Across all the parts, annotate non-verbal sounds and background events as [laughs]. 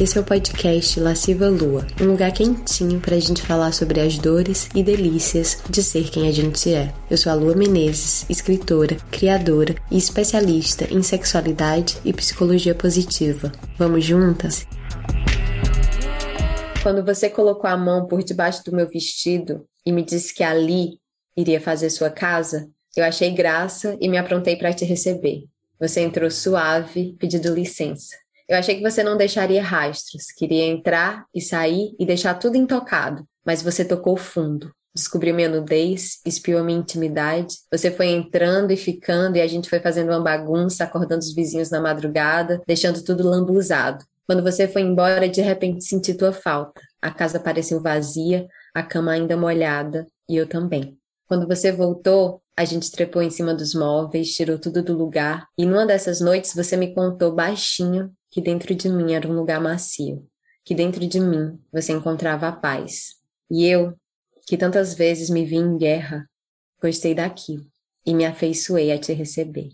Esse é o podcast Lasciva Lua, um lugar quentinho para a gente falar sobre as dores e delícias de ser quem a gente é. Eu sou a Lua Menezes, escritora, criadora e especialista em sexualidade e psicologia positiva. Vamos juntas? Quando você colocou a mão por debaixo do meu vestido e me disse que ali iria fazer sua casa, eu achei graça e me aprontei para te receber. Você entrou suave, pedindo licença. Eu achei que você não deixaria rastros, queria entrar e sair e deixar tudo intocado, mas você tocou fundo. Descobriu minha nudez, espiou minha intimidade. Você foi entrando e ficando, e a gente foi fazendo uma bagunça, acordando os vizinhos na madrugada, deixando tudo lambuzado. Quando você foi embora, de repente senti tua falta. A casa pareceu vazia, a cama ainda molhada, e eu também. Quando você voltou, a gente trepou em cima dos móveis, tirou tudo do lugar, e numa dessas noites você me contou baixinho que dentro de mim era um lugar macio, que dentro de mim você encontrava a paz. E eu, que tantas vezes me vi em guerra, gostei daqui e me afeiçoei a te receber.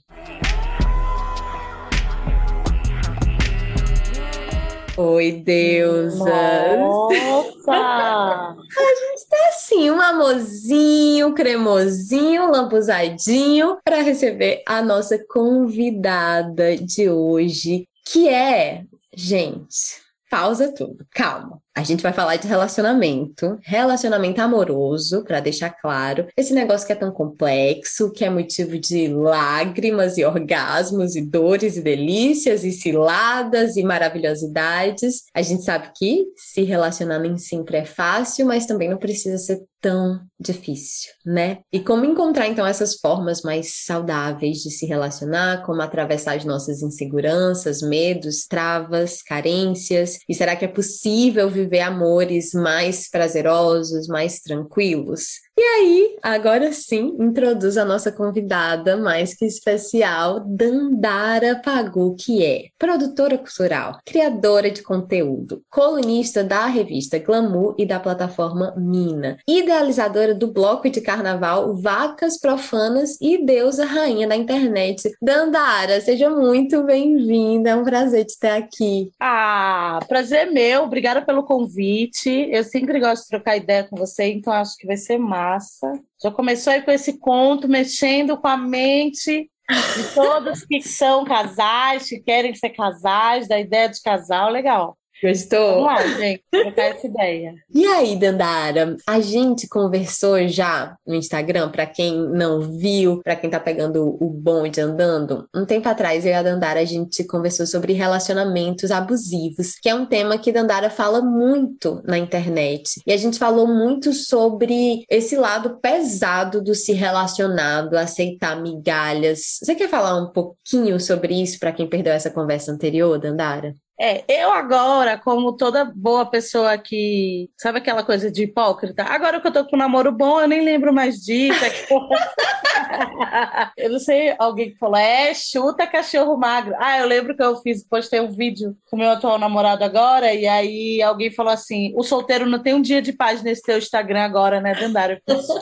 Oi, deusa! Nossa! [laughs] a gente tá assim, um amorzinho, cremosinho, lampusadinho, para receber a nossa convidada de hoje, que é, gente, pausa tudo, calma. A gente vai falar de relacionamento, relacionamento amoroso, para deixar claro. Esse negócio que é tão complexo, que é motivo de lágrimas e orgasmos e dores e delícias e ciladas e maravilhosidades. A gente sabe que se relacionar nem sempre é fácil, mas também não precisa ser tão difícil, né? E como encontrar então essas formas mais saudáveis de se relacionar, como atravessar as nossas inseguranças, medos, travas, carências? E será que é possível viver amores mais prazerosos, mais tranquilos? E aí, agora sim, introduz a nossa convidada mais que especial, Dandara Pagu, que é produtora cultural, criadora de conteúdo, colunista da revista Glamour e da plataforma Mina, idealizadora do bloco de carnaval Vacas Profanas e deusa rainha da internet. Dandara, seja muito bem-vinda, é um prazer te ter aqui. Ah, prazer meu, obrigada pelo convite. Eu sempre gosto de trocar ideia com você, então acho que vai ser massa massa. Já começou aí com esse conto, mexendo com a mente de todos que são casais, que querem ser casais, da ideia de casal, legal. Gostou? Vamos lá, gente, trocar essa ideia. E aí, Dandara, a gente conversou já no Instagram, para quem não viu, para quem tá pegando o bonde andando. Um tempo atrás, eu e a Dandara, a gente conversou sobre relacionamentos abusivos, que é um tema que Dandara fala muito na internet. E a gente falou muito sobre esse lado pesado do se relacionar, do aceitar migalhas. Você quer falar um pouquinho sobre isso para quem perdeu essa conversa anterior, Dandara? É, eu agora, como toda boa pessoa que. Sabe aquela coisa de hipócrita? Agora que eu tô com um namoro bom, eu nem lembro mais disso. É [laughs] eu não sei, alguém que falou, é, chuta cachorro magro. Ah, eu lembro que eu fiz, postei um vídeo com meu atual namorado agora, e aí alguém falou assim: o solteiro não tem um dia de paz nesse teu Instagram agora, né, Dandara?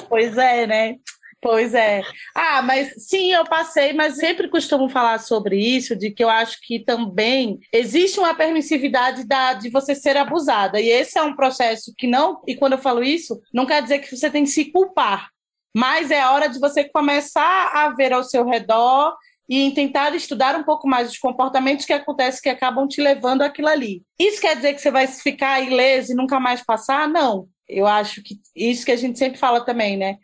pois é, né? Pois é. Ah, mas sim, eu passei, mas sempre costumo falar sobre isso, de que eu acho que também existe uma permissividade da, de você ser abusada. E esse é um processo que não, e quando eu falo isso, não quer dizer que você tem que se culpar, mas é hora de você começar a ver ao seu redor e tentar estudar um pouco mais os comportamentos que acontecem que acabam te levando àquilo ali. Isso quer dizer que você vai ficar ileso e nunca mais passar? Não. Eu acho que isso que a gente sempre fala também, né?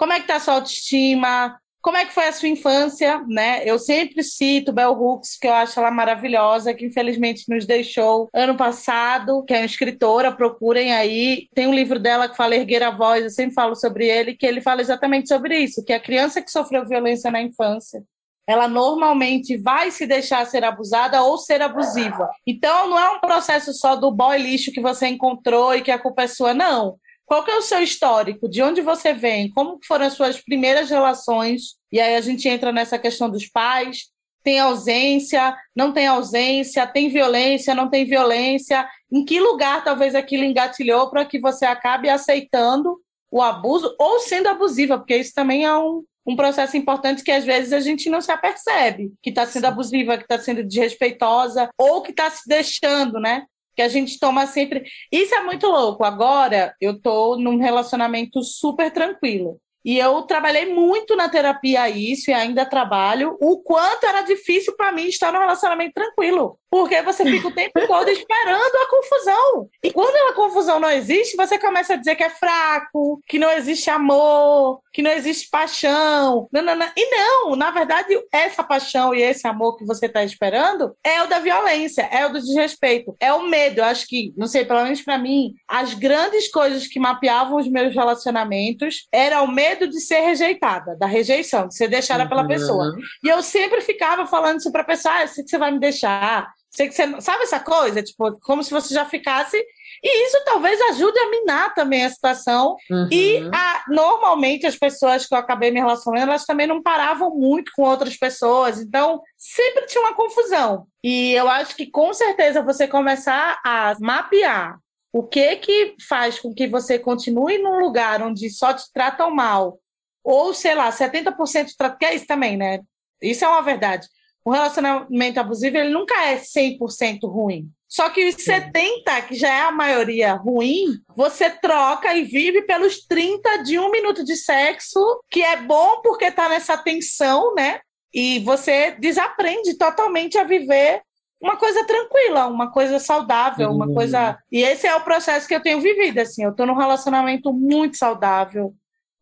Como é que está a sua autoestima? Como é que foi a sua infância, né? Eu sempre cito Bell Hooks, que eu acho ela maravilhosa, que infelizmente nos deixou ano passado, que é uma escritora, procurem aí. Tem um livro dela que fala Erguer a Voz, eu sempre falo sobre ele, que ele fala exatamente sobre isso, que a criança que sofreu violência na infância, ela normalmente vai se deixar ser abusada ou ser abusiva. Então, não é um processo só do boy lixo que você encontrou e que a culpa é sua, não. Qual que é o seu histórico? De onde você vem? Como foram as suas primeiras relações? E aí a gente entra nessa questão dos pais. Tem ausência? Não tem ausência? Tem violência? Não tem violência? Em que lugar talvez aquilo engatilhou para que você acabe aceitando o abuso ou sendo abusiva? Porque isso também é um, um processo importante que às vezes a gente não se apercebe que está sendo abusiva, que está sendo desrespeitosa ou que está se deixando, né? Que a gente toma sempre. Isso é muito louco. Agora eu tô num relacionamento super tranquilo. E eu trabalhei muito na terapia isso e ainda trabalho. O quanto era difícil para mim estar num relacionamento tranquilo. Porque você fica o tempo todo esperando a confusão. E quando a confusão não existe, você começa a dizer que é fraco, que não existe amor, que não existe paixão. Não, não, não. E não, na verdade, essa paixão e esse amor que você está esperando é o da violência, é o do desrespeito, é o medo. Eu acho que, não sei, pelo menos para mim, as grandes coisas que mapeavam os meus relacionamentos era o medo de ser rejeitada, da rejeição, de ser deixada uhum. pela pessoa. E eu sempre ficava falando isso para a pessoa: ah, eu sei que você vai me deixar sabe essa coisa, tipo, como se você já ficasse. E isso talvez ajude a minar também a situação. Uhum. E a, normalmente as pessoas que eu acabei me relacionando, elas também não paravam muito com outras pessoas. Então, sempre tinha uma confusão. E eu acho que com certeza você começar a mapear o que que faz com que você continue num lugar onde só te tratam mal, ou sei lá, 70% trata, que é isso também, né? Isso é uma verdade o relacionamento abusivo ele nunca é 100% ruim. Só que os 70, que já é a maioria ruim, você troca e vive pelos 30 de um minuto de sexo, que é bom porque tá nessa tensão, né? E você desaprende totalmente a viver uma coisa tranquila, uma coisa saudável, uma coisa. E esse é o processo que eu tenho vivido, assim. Eu tô num relacionamento muito saudável,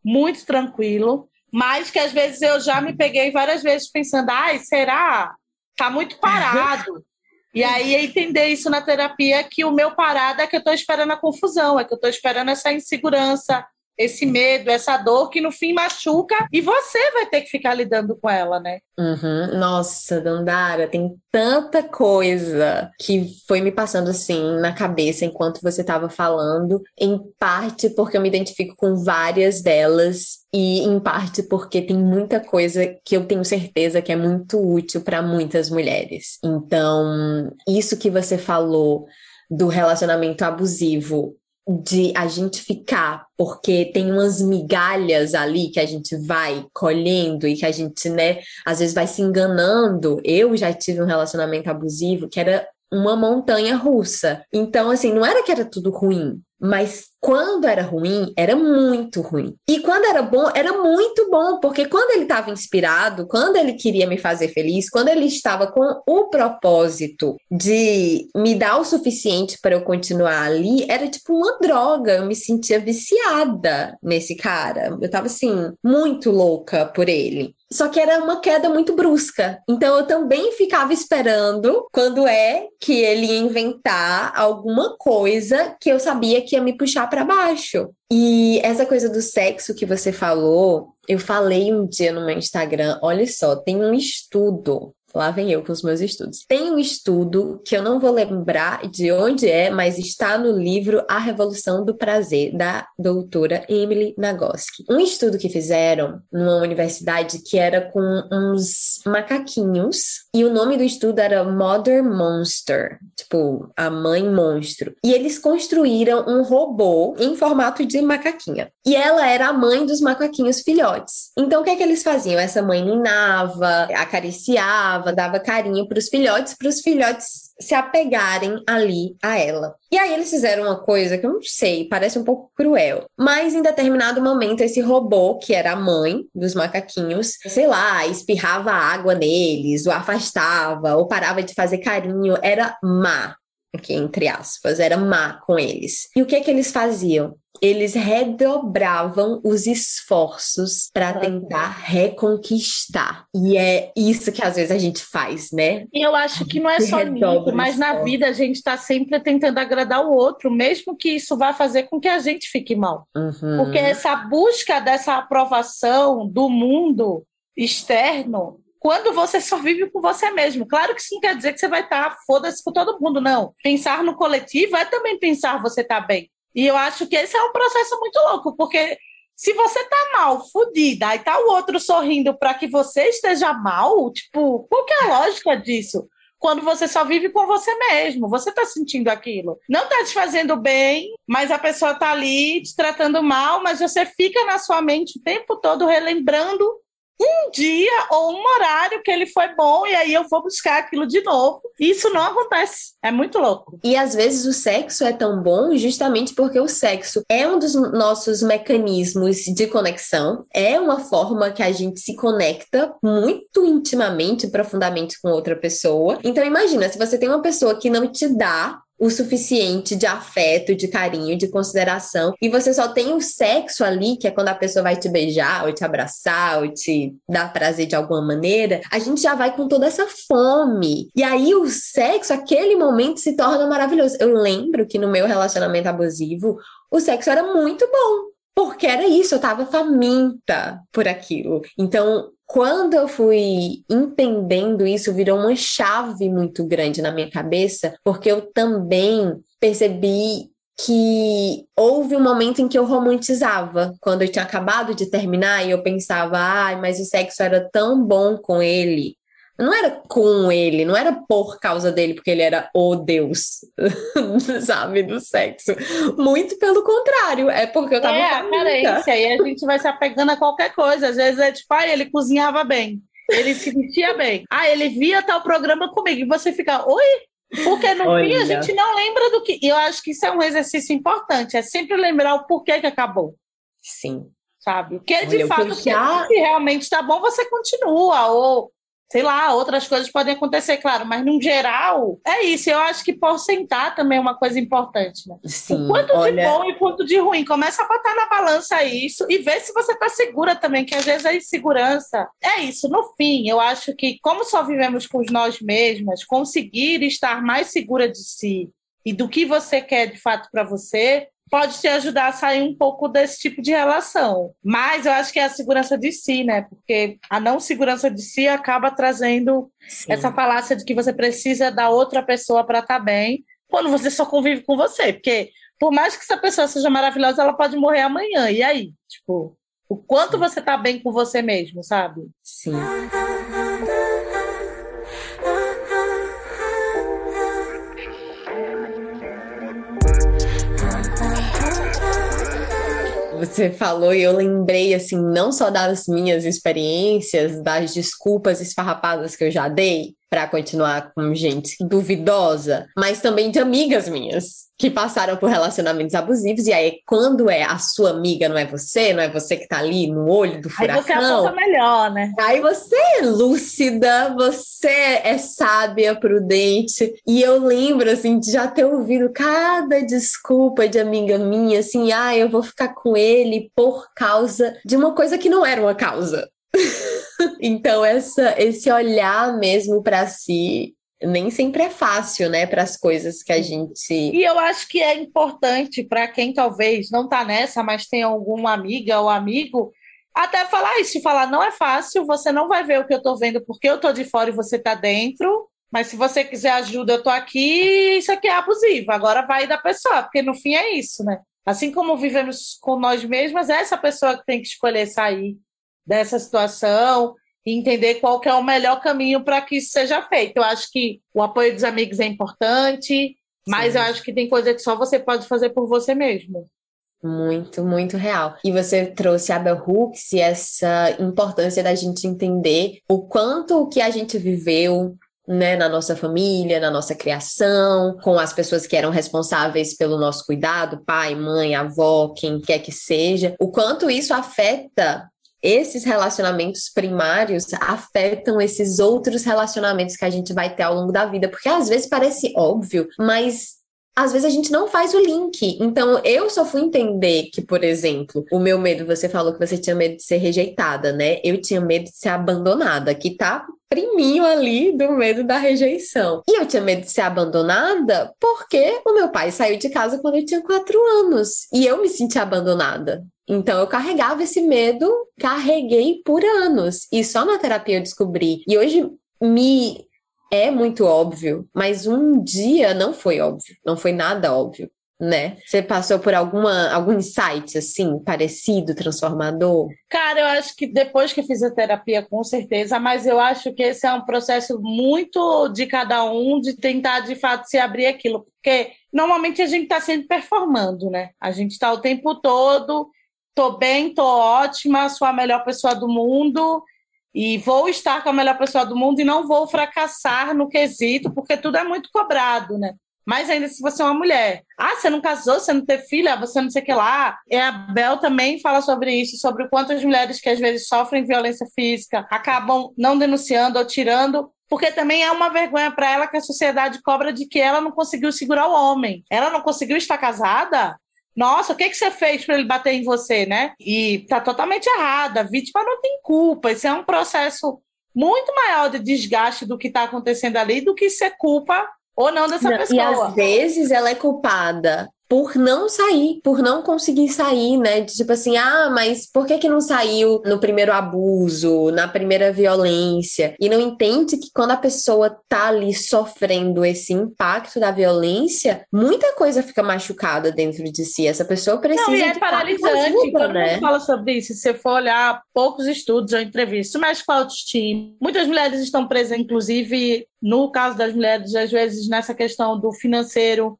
muito tranquilo mas que às vezes eu já me peguei várias vezes pensando, ai, será? Tá muito parado. e aí entender isso na terapia que o meu parado é que eu estou esperando a confusão, é que eu estou esperando essa insegurança, esse medo, essa dor que no fim machuca e você vai ter que ficar lidando com ela, né? Uhum. Nossa, Dandara, tem tanta coisa que foi me passando assim na cabeça enquanto você estava falando, em parte porque eu me identifico com várias delas e em parte porque tem muita coisa que eu tenho certeza que é muito útil para muitas mulheres. Então, isso que você falou do relacionamento abusivo de a gente ficar, porque tem umas migalhas ali que a gente vai colhendo e que a gente, né, às vezes vai se enganando. Eu já tive um relacionamento abusivo que era uma montanha russa. Então, assim, não era que era tudo ruim, mas quando era ruim, era muito ruim. E quando era bom, era muito bom, porque quando ele estava inspirado, quando ele queria me fazer feliz, quando ele estava com o propósito de me dar o suficiente para eu continuar ali, era tipo uma droga. Eu me sentia viciada nesse cara. Eu estava assim, muito louca por ele. Só que era uma queda muito brusca. Então eu também ficava esperando quando é que ele ia inventar alguma coisa que eu sabia que ia me puxar para baixo. E essa coisa do sexo que você falou, eu falei um dia no meu Instagram, olha só, tem um estudo Lá vem eu com os meus estudos. Tem um estudo que eu não vou lembrar de onde é, mas está no livro A Revolução do Prazer, da doutora Emily Nagoski. Um estudo que fizeram numa universidade que era com uns macaquinhos, e o nome do estudo era Mother Monster, tipo, a mãe monstro. E eles construíram um robô em formato de macaquinha. E ela era a mãe dos macaquinhos filhotes. Então o que é que eles faziam? Essa mãe ninava, acariciava, dava carinho para os filhotes, para os filhotes se apegarem ali a ela. E aí eles fizeram uma coisa que eu não sei, parece um pouco cruel, mas em determinado momento esse robô, que era a mãe dos macaquinhos, sei lá, espirrava água neles, o afastava, ou parava de fazer carinho, era má entre aspas, era má com eles. E o que que eles faziam? Eles redobravam os esforços para tentar reconquistar. E é isso que às vezes a gente faz, né? E eu acho que não é só nisso, mas na vida a gente está sempre tentando agradar o outro, mesmo que isso vá fazer com que a gente fique mal. Uhum. Porque essa busca dessa aprovação do mundo externo quando você só vive com você mesmo. Claro que não quer dizer que você vai estar tá, foda-se com todo mundo, não. Pensar no coletivo é também pensar você tá bem. E eu acho que esse é um processo muito louco, porque se você tá mal, fodida, e tá o outro sorrindo para que você esteja mal, tipo, qual que é a lógica disso? Quando você só vive com você mesmo, você tá sentindo aquilo. Não tá te fazendo bem, mas a pessoa tá ali te tratando mal, mas você fica na sua mente o tempo todo relembrando um dia ou um horário que ele foi bom e aí eu vou buscar aquilo de novo. Isso não acontece. É muito louco. E às vezes o sexo é tão bom justamente porque o sexo é um dos nossos mecanismos de conexão, é uma forma que a gente se conecta muito intimamente, profundamente com outra pessoa. Então imagina, se você tem uma pessoa que não te dá o suficiente de afeto, de carinho, de consideração, e você só tem o sexo ali, que é quando a pessoa vai te beijar, ou te abraçar, ou te dar prazer de alguma maneira, a gente já vai com toda essa fome. E aí o sexo, aquele momento se torna maravilhoso. Eu lembro que no meu relacionamento abusivo, o sexo era muito bom. Porque era isso, eu tava faminta por aquilo. Então, quando eu fui entendendo isso, virou uma chave muito grande na minha cabeça, porque eu também percebi que houve um momento em que eu romantizava, quando eu tinha acabado de terminar e eu pensava, ai, ah, mas o sexo era tão bom com ele, não era com ele, não era por causa dele, porque ele era o Deus, [laughs] sabe, do sexo. Muito pelo contrário, é porque eu tava. É, a carência, e a gente vai se apegando a qualquer coisa. Às vezes é tipo, ah, ele cozinhava bem, ele se vestia bem. Ah, ele via tal programa comigo, e você fica, oi? Porque no Olha. fim a gente não lembra do que. E eu acho que isso é um exercício importante, é sempre lembrar o porquê que acabou. Sim. Sabe? O que é de Olha, fato, que já... se realmente está bom, você continua. Ou sei lá, outras coisas podem acontecer, claro, mas no geral, é isso. Eu acho que porcentar também é uma coisa importante, né? Sim, o quanto olha... de bom e quanto de ruim. Começa a botar na balança isso e ver se você tá segura também, que às vezes a insegurança é isso. No fim, eu acho que, como só vivemos com nós mesmas, conseguir estar mais segura de si e do que você quer de fato para você, pode te ajudar a sair um pouco desse tipo de relação. Mas eu acho que é a segurança de si, né? Porque a não segurança de si acaba trazendo Sim. essa falácia de que você precisa da outra pessoa para estar tá bem, quando você só convive com você. Porque por mais que essa pessoa seja maravilhosa, ela pode morrer amanhã. E aí? Tipo, o quanto você tá bem com você mesmo, sabe? Sim. Você falou e eu lembrei, assim, não só das minhas experiências, das desculpas esfarrapadas que eu já dei para continuar com gente duvidosa, mas também de amigas minhas que passaram por relacionamentos abusivos, e aí quando é a sua amiga, não é você, não é você que tá ali no olho do furacão. Aí você aponta melhor, né? Aí você é lúcida, você é sábia, prudente, e eu lembro, assim, de já ter ouvido cada desculpa de amiga minha, assim, ah, eu vou ficar com ele por causa de uma coisa que não era uma causa. [laughs] então, essa, esse olhar mesmo para si nem sempre é fácil, né, para as coisas que a gente. E eu acho que é importante para quem talvez não tá nessa, mas tem alguma amiga ou amigo, até falar isso, falar não é fácil, você não vai ver o que eu tô vendo porque eu tô de fora e você tá dentro. Mas se você quiser ajuda, eu tô aqui, isso aqui é abusivo. Agora vai da pessoa, porque no fim é isso, né? Assim como vivemos com nós mesmas, é essa pessoa que tem que escolher sair dessa situação e entender qual que é o melhor caminho para que isso seja feito. Eu acho que o apoio dos amigos é importante, mas Sim. eu acho que tem coisa que só você pode fazer por você mesmo. Muito, muito real. E você trouxe a Bell Hooks e essa importância da gente entender o quanto o que a gente viveu, né, na nossa família, na nossa criação, com as pessoas que eram responsáveis pelo nosso cuidado, pai, mãe, avó, quem quer que seja, o quanto isso afeta esses relacionamentos primários afetam esses outros relacionamentos que a gente vai ter ao longo da vida, porque às vezes parece óbvio, mas às vezes a gente não faz o link. Então, eu só fui entender que, por exemplo, o meu medo, você falou que você tinha medo de ser rejeitada, né? Eu tinha medo de ser abandonada, que tá priminho ali do medo da rejeição. E eu tinha medo de ser abandonada porque o meu pai saiu de casa quando eu tinha quatro anos e eu me senti abandonada. Então eu carregava esse medo, carreguei por anos e só na terapia eu descobri. E hoje me é muito óbvio, mas um dia não foi óbvio, não foi nada óbvio né? Você passou por alguma algum insight assim, parecido, transformador? Cara, eu acho que depois que fiz a terapia, com certeza, mas eu acho que esse é um processo muito de cada um de tentar de fato se abrir aquilo, porque normalmente a gente está sempre performando, né? A gente está o tempo todo, tô bem, tô ótima, sou a melhor pessoa do mundo. e vou estar com a melhor pessoa do mundo e não vou fracassar no quesito, porque tudo é muito cobrado, né? Mas ainda se você é uma mulher. Ah, você não casou, você não teve filha, você não sei o que lá. E a Bel também fala sobre isso, sobre o quanto as mulheres que às vezes sofrem violência física acabam não denunciando ou tirando porque também é uma vergonha para ela que a sociedade cobra de que ela não conseguiu segurar o homem. Ela não conseguiu estar casada? Nossa, o que, que você fez para ele bater em você, né? E tá totalmente errada. A vítima não tem culpa. Isso é um processo muito maior de desgaste do que está acontecendo ali do que ser culpa ou não dessa não, pessoa. E às vezes ela é culpada por não sair, por não conseguir sair, né? Tipo assim, ah, mas por que que não saiu no primeiro abuso, na primeira violência? E não entende que quando a pessoa tá ali sofrendo esse impacto da violência, muita coisa fica machucada dentro de si. Essa pessoa precisa não, e é paralisante. Ajuda, todo né? fala sobre isso. Se você for olhar poucos estudos ou entrevistas, mexe com a autoestima. Muitas mulheres estão presas, inclusive, no caso das mulheres, às vezes nessa questão do financeiro,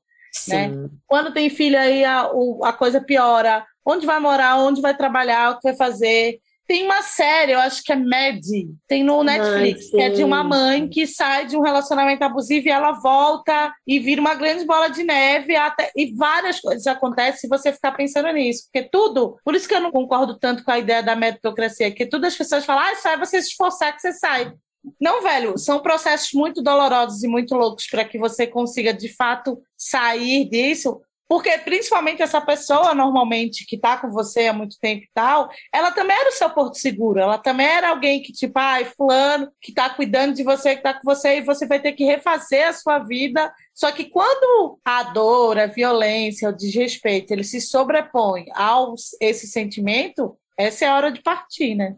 né? Quando tem filho aí a, a coisa piora. Onde vai morar, onde vai trabalhar, o que vai fazer. Tem uma série, eu acho que é Mad, tem no Netflix, ah, que é de uma mãe que sai de um relacionamento abusivo e ela volta e vira uma grande bola de neve até, e várias coisas acontecem se você ficar pensando nisso. Porque tudo, por isso que eu não concordo tanto com a ideia da meritocracia, que tudo as pessoas falam, ah, sai você se esforçar que você sai. Não, velho, são processos muito dolorosos e muito loucos para que você consiga de fato sair disso, porque principalmente essa pessoa normalmente que está com você há muito tempo e tal, ela também era o seu porto seguro, ela também era alguém que tipo, ai, fulano, que está cuidando de você, que está com você e você vai ter que refazer a sua vida. Só que quando a dor, a violência, o desrespeito, ele se sobrepõe ao esse sentimento, essa é a hora de partir, né?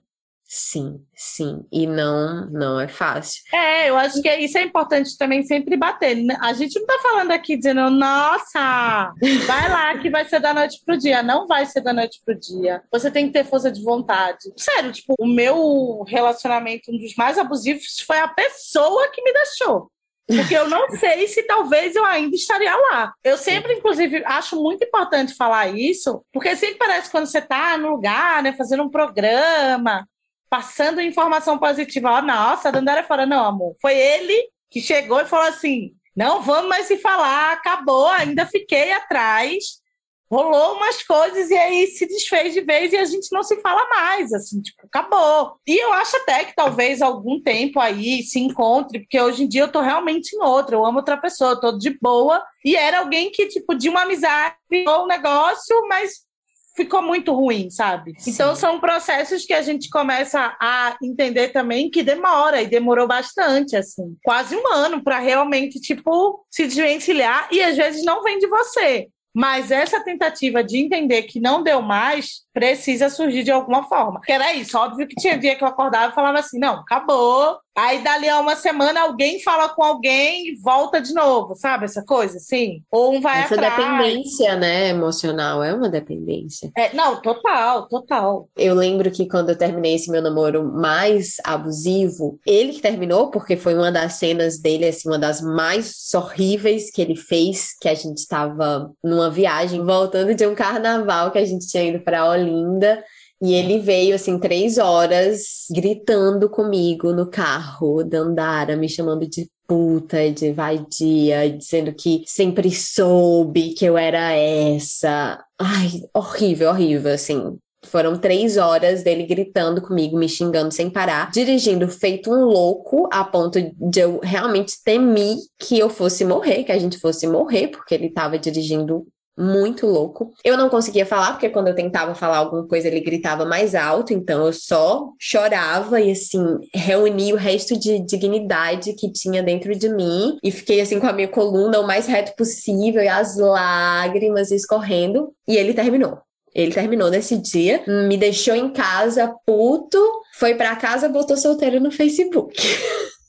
Sim, sim. E não, não é fácil. É, eu acho que isso é importante também sempre bater. A gente não tá falando aqui dizendo, nossa, vai lá que vai ser da noite pro dia. Não vai ser da noite pro dia. Você tem que ter força de vontade. Sério, tipo, o meu relacionamento, um dos mais abusivos, foi a pessoa que me deixou. Porque eu não sei se talvez eu ainda estaria lá. Eu sempre, inclusive, acho muito importante falar isso, porque sempre parece quando você tá no lugar, né, fazendo um programa, passando informação positiva. Oh, nossa, a Dandara fora. Não, amor. Foi ele que chegou e falou assim: não vamos mais se falar, acabou, ainda fiquei atrás. Rolou umas coisas e aí se desfez de vez e a gente não se fala mais, assim, tipo, acabou. E eu acho até que talvez algum tempo aí se encontre, porque hoje em dia eu tô realmente em outra, eu amo outra pessoa, eu tô de boa. E era alguém que, tipo, de uma amizade, virou um negócio, mas ficou muito ruim, sabe? Sim. Então são processos que a gente começa a entender também que demora e demorou bastante, assim, quase um ano para realmente tipo se desvencilhar e às vezes não vem de você. Mas essa tentativa de entender que não deu mais precisa surgir de alguma forma. Que era isso, óbvio que tinha dia que eu acordava e falava assim: não, acabou, Aí, dali a uma semana, alguém fala com alguém e volta de novo, sabe? Essa coisa, assim? Ou um vai Essa atrás. dependência, né, emocional, é uma dependência. É, não, total, total. Eu lembro que quando eu terminei esse meu namoro mais abusivo, ele que terminou, porque foi uma das cenas dele, assim, uma das mais horríveis que ele fez, que a gente estava numa viagem, voltando de um carnaval que a gente tinha ido para Olinda. E ele veio, assim, três horas gritando comigo no carro, Dandara, me chamando de puta, de vadia, dizendo que sempre soube que eu era essa. Ai, horrível, horrível, assim. Foram três horas dele gritando comigo, me xingando sem parar, dirigindo feito um louco, a ponto de eu realmente temer que eu fosse morrer, que a gente fosse morrer, porque ele estava dirigindo muito louco. Eu não conseguia falar, porque quando eu tentava falar alguma coisa, ele gritava mais alto, então eu só chorava e, assim, reuni o resto de dignidade que tinha dentro de mim e fiquei, assim, com a minha coluna o mais reto possível e as lágrimas escorrendo, e ele terminou. Ele terminou nesse dia, me deixou em casa puto, foi para casa, botou solteiro no Facebook.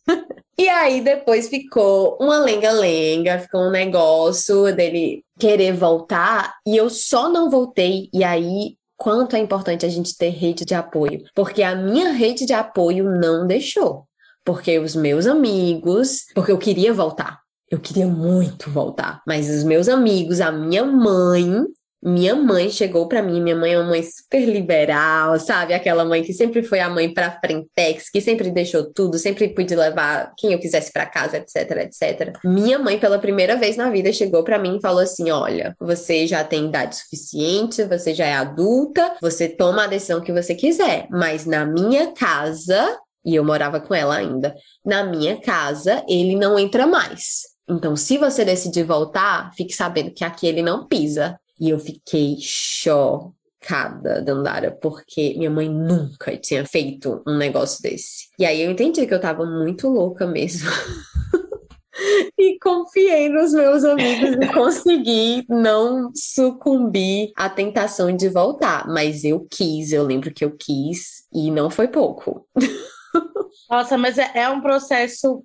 [laughs] E aí depois ficou uma lenga-lenga, ficou um negócio dele querer voltar e eu só não voltei. E aí quanto é importante a gente ter rede de apoio, porque a minha rede de apoio não deixou. Porque os meus amigos, porque eu queria voltar. Eu queria muito voltar, mas os meus amigos, a minha mãe minha mãe chegou para mim, minha mãe é uma mãe super liberal, sabe? Aquela mãe que sempre foi a mãe para frentex, que sempre deixou tudo, sempre pude levar quem eu quisesse para casa, etc, etc. Minha mãe pela primeira vez na vida chegou para mim e falou assim: "Olha, você já tem idade suficiente, você já é adulta, você toma a decisão que você quiser, mas na minha casa e eu morava com ela ainda. Na minha casa, ele não entra mais. Então, se você decidir voltar, fique sabendo que aqui ele não pisa. E eu fiquei chocada, Dandara, porque minha mãe nunca tinha feito um negócio desse. E aí eu entendi que eu tava muito louca mesmo. [laughs] e confiei nos meus amigos e consegui não sucumbir à tentação de voltar. Mas eu quis, eu lembro que eu quis e não foi pouco. [laughs] Nossa, mas é, é um processo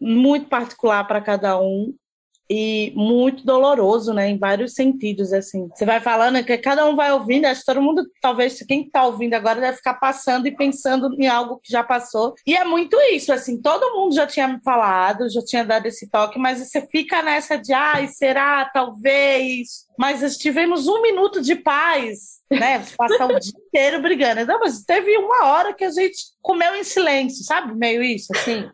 muito particular para cada um e muito doloroso, né, em vários sentidos, assim. Você vai falando que cada um vai ouvindo, acho que todo mundo, talvez quem está ouvindo agora deve ficar passando e pensando em algo que já passou. E é muito isso, assim, todo mundo já tinha me falado, já tinha dado esse toque, mas você fica nessa de, ai, será, talvez, mas tivemos um minuto de paz, né, passar o [laughs] dia inteiro brigando. Não, mas teve uma hora que a gente comeu em silêncio, sabe, meio isso, assim.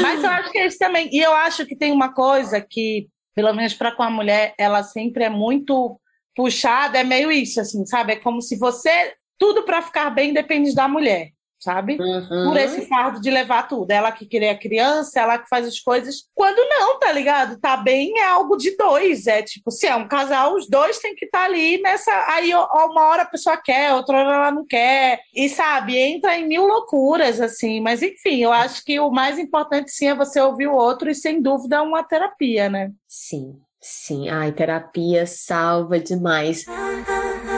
Mas eu acho que é isso também. E eu acho que tem uma coisa que, pelo menos para com a mulher, ela sempre é muito puxada, é meio isso, assim, sabe? É como se você. Tudo para ficar bem depende da mulher sabe? Uhum. Por esse fardo de levar tudo. Ela que cria a criança, ela que faz as coisas. Quando não, tá ligado? Tá bem é algo de dois. É tipo, se é um casal, os dois têm que estar tá ali nessa. Aí uma hora a pessoa quer, outra hora ela não quer. E sabe, entra em mil loucuras, assim. Mas enfim, eu acho que o mais importante sim é você ouvir o outro e sem dúvida uma terapia, né? Sim. Sim, ai, terapia salva demais. [laughs]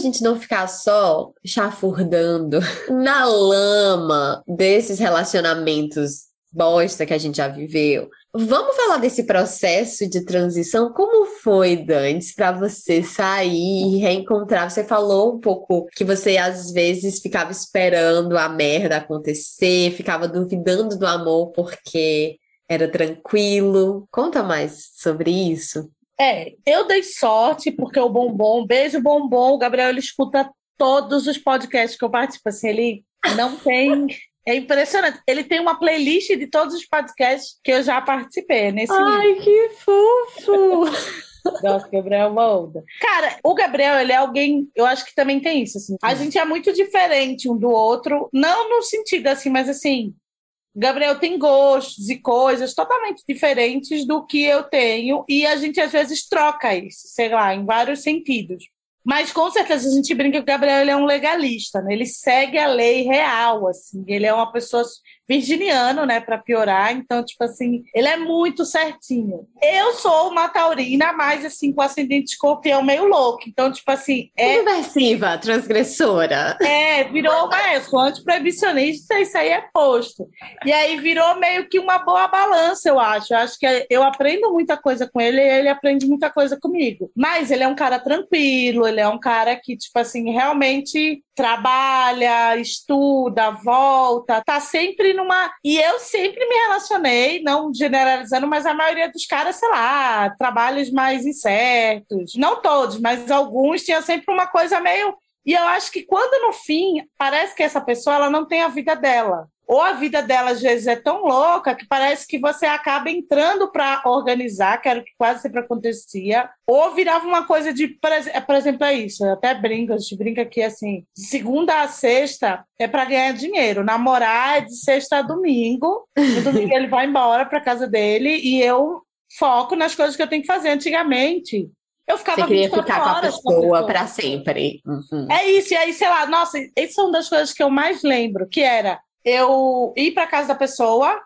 gente não ficar só chafurdando [laughs] na lama desses relacionamentos bosta que a gente já viveu, vamos falar desse processo de transição. Como foi, Dantes, para você sair e reencontrar? Você falou um pouco que você às vezes ficava esperando a merda acontecer, ficava duvidando do amor porque era tranquilo. Conta mais sobre isso. É, eu dei sorte porque o Bombom, beijo Bombom, o Gabriel ele escuta todos os podcasts que eu participo, assim, ele não tem é impressionante. Ele tem uma playlist de todos os podcasts que eu já participei nesse Ai, livro. que fofo! [laughs] Nossa, Gabriel é uma onda. Cara, o Gabriel, ele é alguém, eu acho que também tem isso, assim. A gente é muito diferente um do outro, não no sentido assim, mas assim, Gabriel tem gostos e coisas totalmente diferentes do que eu tenho, e a gente às vezes troca isso, sei lá, em vários sentidos. Mas com certeza a gente brinca que o Gabriel é um legalista, né? Ele segue a lei real, assim. Ele é uma pessoa virginiano, né, para piorar. Então, tipo assim, ele é muito certinho. Eu sou uma taurina, mas assim, com ascendente escorpião meio louco. Então, tipo assim. É... Subversiva, transgressora. É, virou uma. Eu sou antiproibicionista, isso aí é posto. E aí virou meio que uma boa balança, eu acho. Eu acho que eu aprendo muita coisa com ele e ele aprende muita coisa comigo. Mas ele é um cara tranquilo, ele é um cara que, tipo assim, realmente trabalha, estuda, volta, tá sempre numa. E eu sempre me relacionei, não generalizando, mas a maioria dos caras, sei lá, trabalhos mais incertos. Não todos, mas alguns tinha sempre uma coisa meio. E eu acho que quando no fim parece que essa pessoa ela não tem a vida dela ou a vida dela às vezes é tão louca que parece que você acaba entrando para organizar, que era o que quase sempre acontecia, ou virava uma coisa de, por exemplo, é isso, eu até brinco, a gente brinca aqui assim, de segunda a sexta é para ganhar dinheiro, namorar é de sexta a domingo, no [laughs] domingo ele vai embora para casa dele e eu foco nas coisas que eu tenho que fazer antigamente. Eu ficava Você queria ficar com a pessoa para sempre. Uhum. É isso, e aí, sei lá, nossa, isso é uma das coisas que eu mais lembro, que era eu ir para casa da pessoa,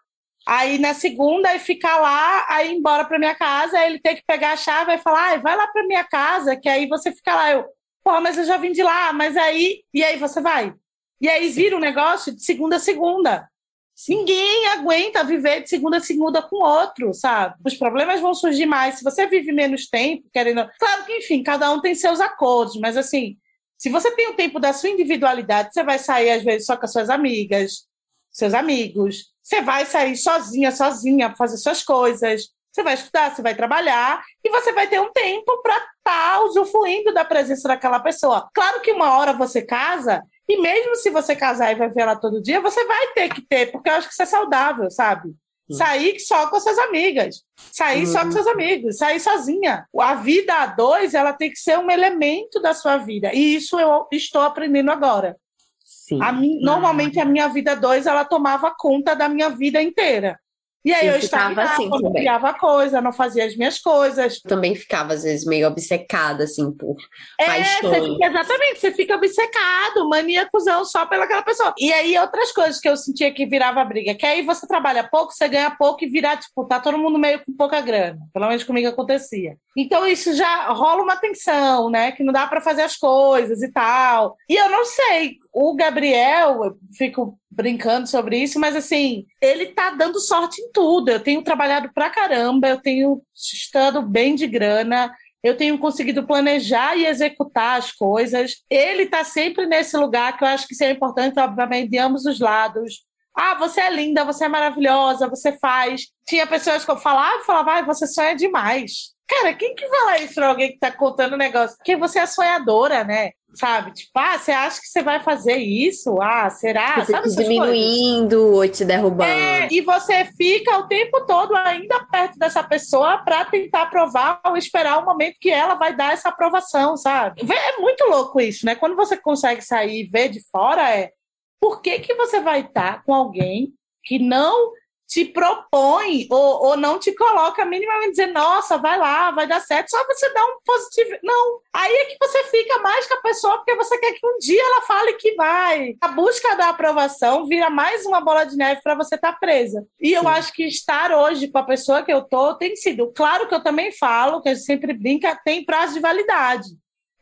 aí na segunda e ficar lá, aí ir embora para minha casa, aí ele ter que pegar a chave e falar, ah, vai lá para minha casa, que aí você fica lá, eu, pô, mas eu já vim de lá, mas aí, e aí você vai. E aí vira um negócio de segunda a segunda. Ninguém aguenta viver de segunda a segunda com outro, sabe? Os problemas vão surgir mais. Se você vive menos tempo, querendo. Claro que, enfim, cada um tem seus acordos, mas assim, Se você tem o tempo da sua individualidade, você vai sair às vezes só com as suas amigas, seus amigos, você vai sair sozinha, sozinha, fazer suas coisas. Você vai estudar, você vai trabalhar e você vai ter um tempo para estar tá usufruindo da presença daquela pessoa. Claro que uma hora você casa e mesmo se você casar e vai ver ela todo dia, você vai ter que ter, porque eu acho que isso é saudável, sabe? Hum. Sair só com suas amigas, sair só com uhum. seus amigos, sair sozinha. A vida a dois, ela tem que ser um elemento da sua vida. E isso eu estou aprendendo agora. Sim. A mim, normalmente a minha vida dois, ela tomava conta da minha vida inteira. E aí eu, eu estava assim, não criava coisa, não fazia as minhas coisas. Também ficava, às vezes, meio obcecada, assim, por é. Você fica, exatamente, você fica obcecado, maníacozão só pelaquela pessoa. E aí, outras coisas que eu sentia que virava briga, que aí você trabalha pouco, você ganha pouco e virar, tipo, tá todo mundo meio com pouca grana. Pelo menos comigo acontecia. Então, isso já rola uma tensão, né? Que não dá para fazer as coisas e tal. E eu não sei, o Gabriel, eu fico brincando sobre isso, mas assim, ele tá dando sorte em tudo. Eu tenho trabalhado pra caramba, eu tenho estado bem de grana, eu tenho conseguido planejar e executar as coisas. Ele tá sempre nesse lugar que eu acho que isso é importante, obviamente, de ambos os lados. Ah, você é linda, você é maravilhosa, você faz. Tinha pessoas que eu falava e falava, ah, você sonha demais. Cara, quem que fala isso pra alguém que tá contando um negócio? Porque você é sonhadora, né? Sabe? Tipo, ah, você acha que você vai fazer isso? Ah, será? Você Sabe diminuindo coisas? ou te derrubando. É, e você fica o tempo todo ainda perto dessa pessoa para tentar provar ou esperar o momento que ela vai dar essa aprovação, sabe? É muito louco isso, né? Quando você consegue sair e ver de fora, é por que, que você vai estar com alguém que não te propõe ou, ou não te coloca minimamente dizer, nossa, vai lá, vai dar certo, só você dá um positivo. Não. Aí é que você fica mais com a pessoa porque você quer que um dia ela fale que vai. A busca da aprovação vira mais uma bola de neve para você estar tá presa. E Sim. eu acho que estar hoje com a pessoa que eu tô tem sido. Claro que eu também falo, que a gente sempre brinca, tem prazo de validade.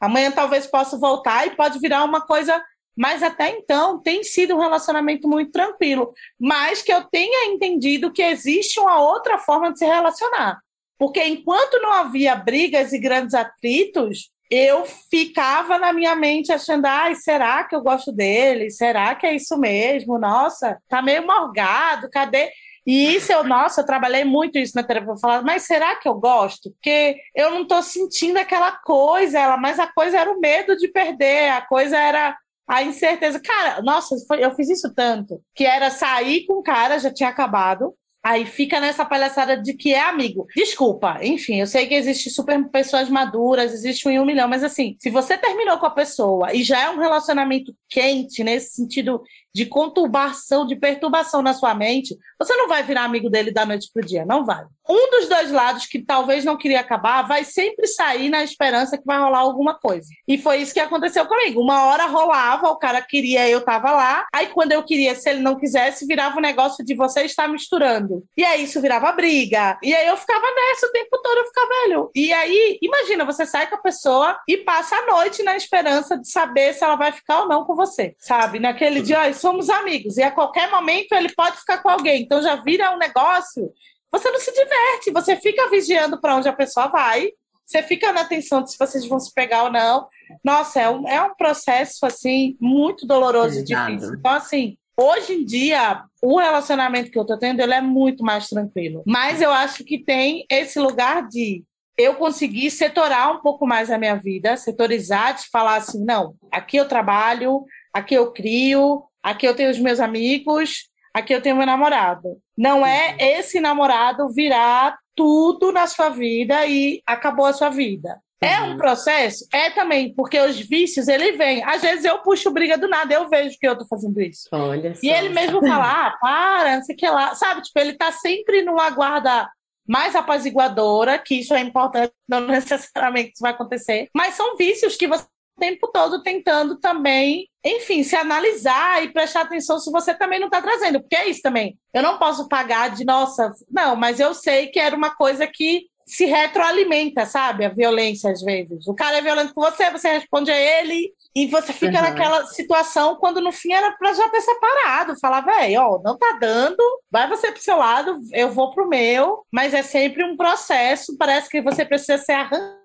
Amanhã talvez possa voltar e pode virar uma coisa mas até então tem sido um relacionamento muito tranquilo, mas que eu tenha entendido que existe uma outra forma de se relacionar. Porque enquanto não havia brigas e grandes atritos, eu ficava na minha mente achando, ai, será que eu gosto dele? Será que é isso mesmo? Nossa, tá meio morgado, cadê? E isso eu, nossa, eu trabalhei muito isso na terapia, falar, mas será que eu gosto? Porque eu não tô sentindo aquela coisa, ela, mas a coisa era o medo de perder, a coisa era a incerteza. Cara, nossa, foi, eu fiz isso tanto. Que era sair com o cara, já tinha acabado. Aí fica nessa palhaçada de que é amigo. Desculpa, enfim, eu sei que existe super pessoas maduras, existe um em um milhão, mas assim, se você terminou com a pessoa e já é um relacionamento quente, nesse sentido de conturbação, de perturbação na sua mente, você não vai virar amigo dele da noite pro dia, não vai. Um dos dois lados que talvez não queria acabar vai sempre sair na esperança que vai rolar alguma coisa. E foi isso que aconteceu comigo. Uma hora rolava, o cara queria, eu tava lá. Aí quando eu queria, se ele não quisesse, virava um negócio de você estar misturando. E aí isso virava briga. E aí eu ficava nessa o tempo todo, eu ficava velho. E aí, imagina, você sai com a pessoa e passa a noite na esperança de saber se ela vai ficar ou não com você, sabe? Naquele dia, somos amigos. E a qualquer momento ele pode ficar com alguém. Então já vira um negócio. Você não se diverte, você fica vigiando para onde a pessoa vai, você fica na atenção de se vocês vão se pegar ou não. Nossa, é um, é um processo assim muito doloroso e difícil. Então, assim, hoje em dia, o relacionamento que eu tô tendo, ele é muito mais tranquilo. Mas eu acho que tem esse lugar de eu conseguir setorar um pouco mais a minha vida, setorizar, de falar assim, não, aqui eu trabalho, aqui eu crio, aqui eu tenho os meus amigos, aqui eu tenho meu namorado. Não é esse namorado virar tudo na sua vida e acabou a sua vida. É um processo? É também, porque os vícios, ele vem. Às vezes eu puxo briga do nada, eu vejo que eu tô fazendo isso. Olha e ele mesmo fala, ah, para, não sei o que lá. Sabe, tipo, ele tá sempre numa guarda mais apaziguadora, que isso é importante, não [laughs] necessariamente isso vai acontecer. Mas são vícios que você tempo todo tentando também, enfim, se analisar e prestar atenção se você também não está trazendo, porque é isso também. Eu não posso pagar de nossa, não, mas eu sei que era uma coisa que se retroalimenta, sabe? A violência às vezes. O cara é violento com você, você responde a ele e você fica uhum. naquela situação quando no fim era para já ter separado, falar, velho, ó, não tá dando, vai você pro seu lado, eu vou pro meu, mas é sempre um processo, parece que você precisa ser arrancado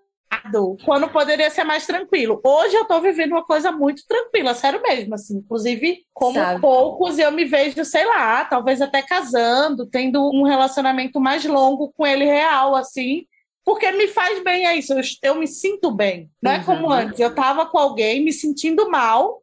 quando poderia ser mais tranquilo. Hoje eu tô vivendo uma coisa muito tranquila, sério mesmo, assim. Inclusive, como Sabe. poucos, eu me vejo, sei lá, talvez até casando, tendo um relacionamento mais longo com ele real, assim. Porque me faz bem é isso, eu, eu me sinto bem. Não uhum. é como uhum. antes, eu tava com alguém me sentindo mal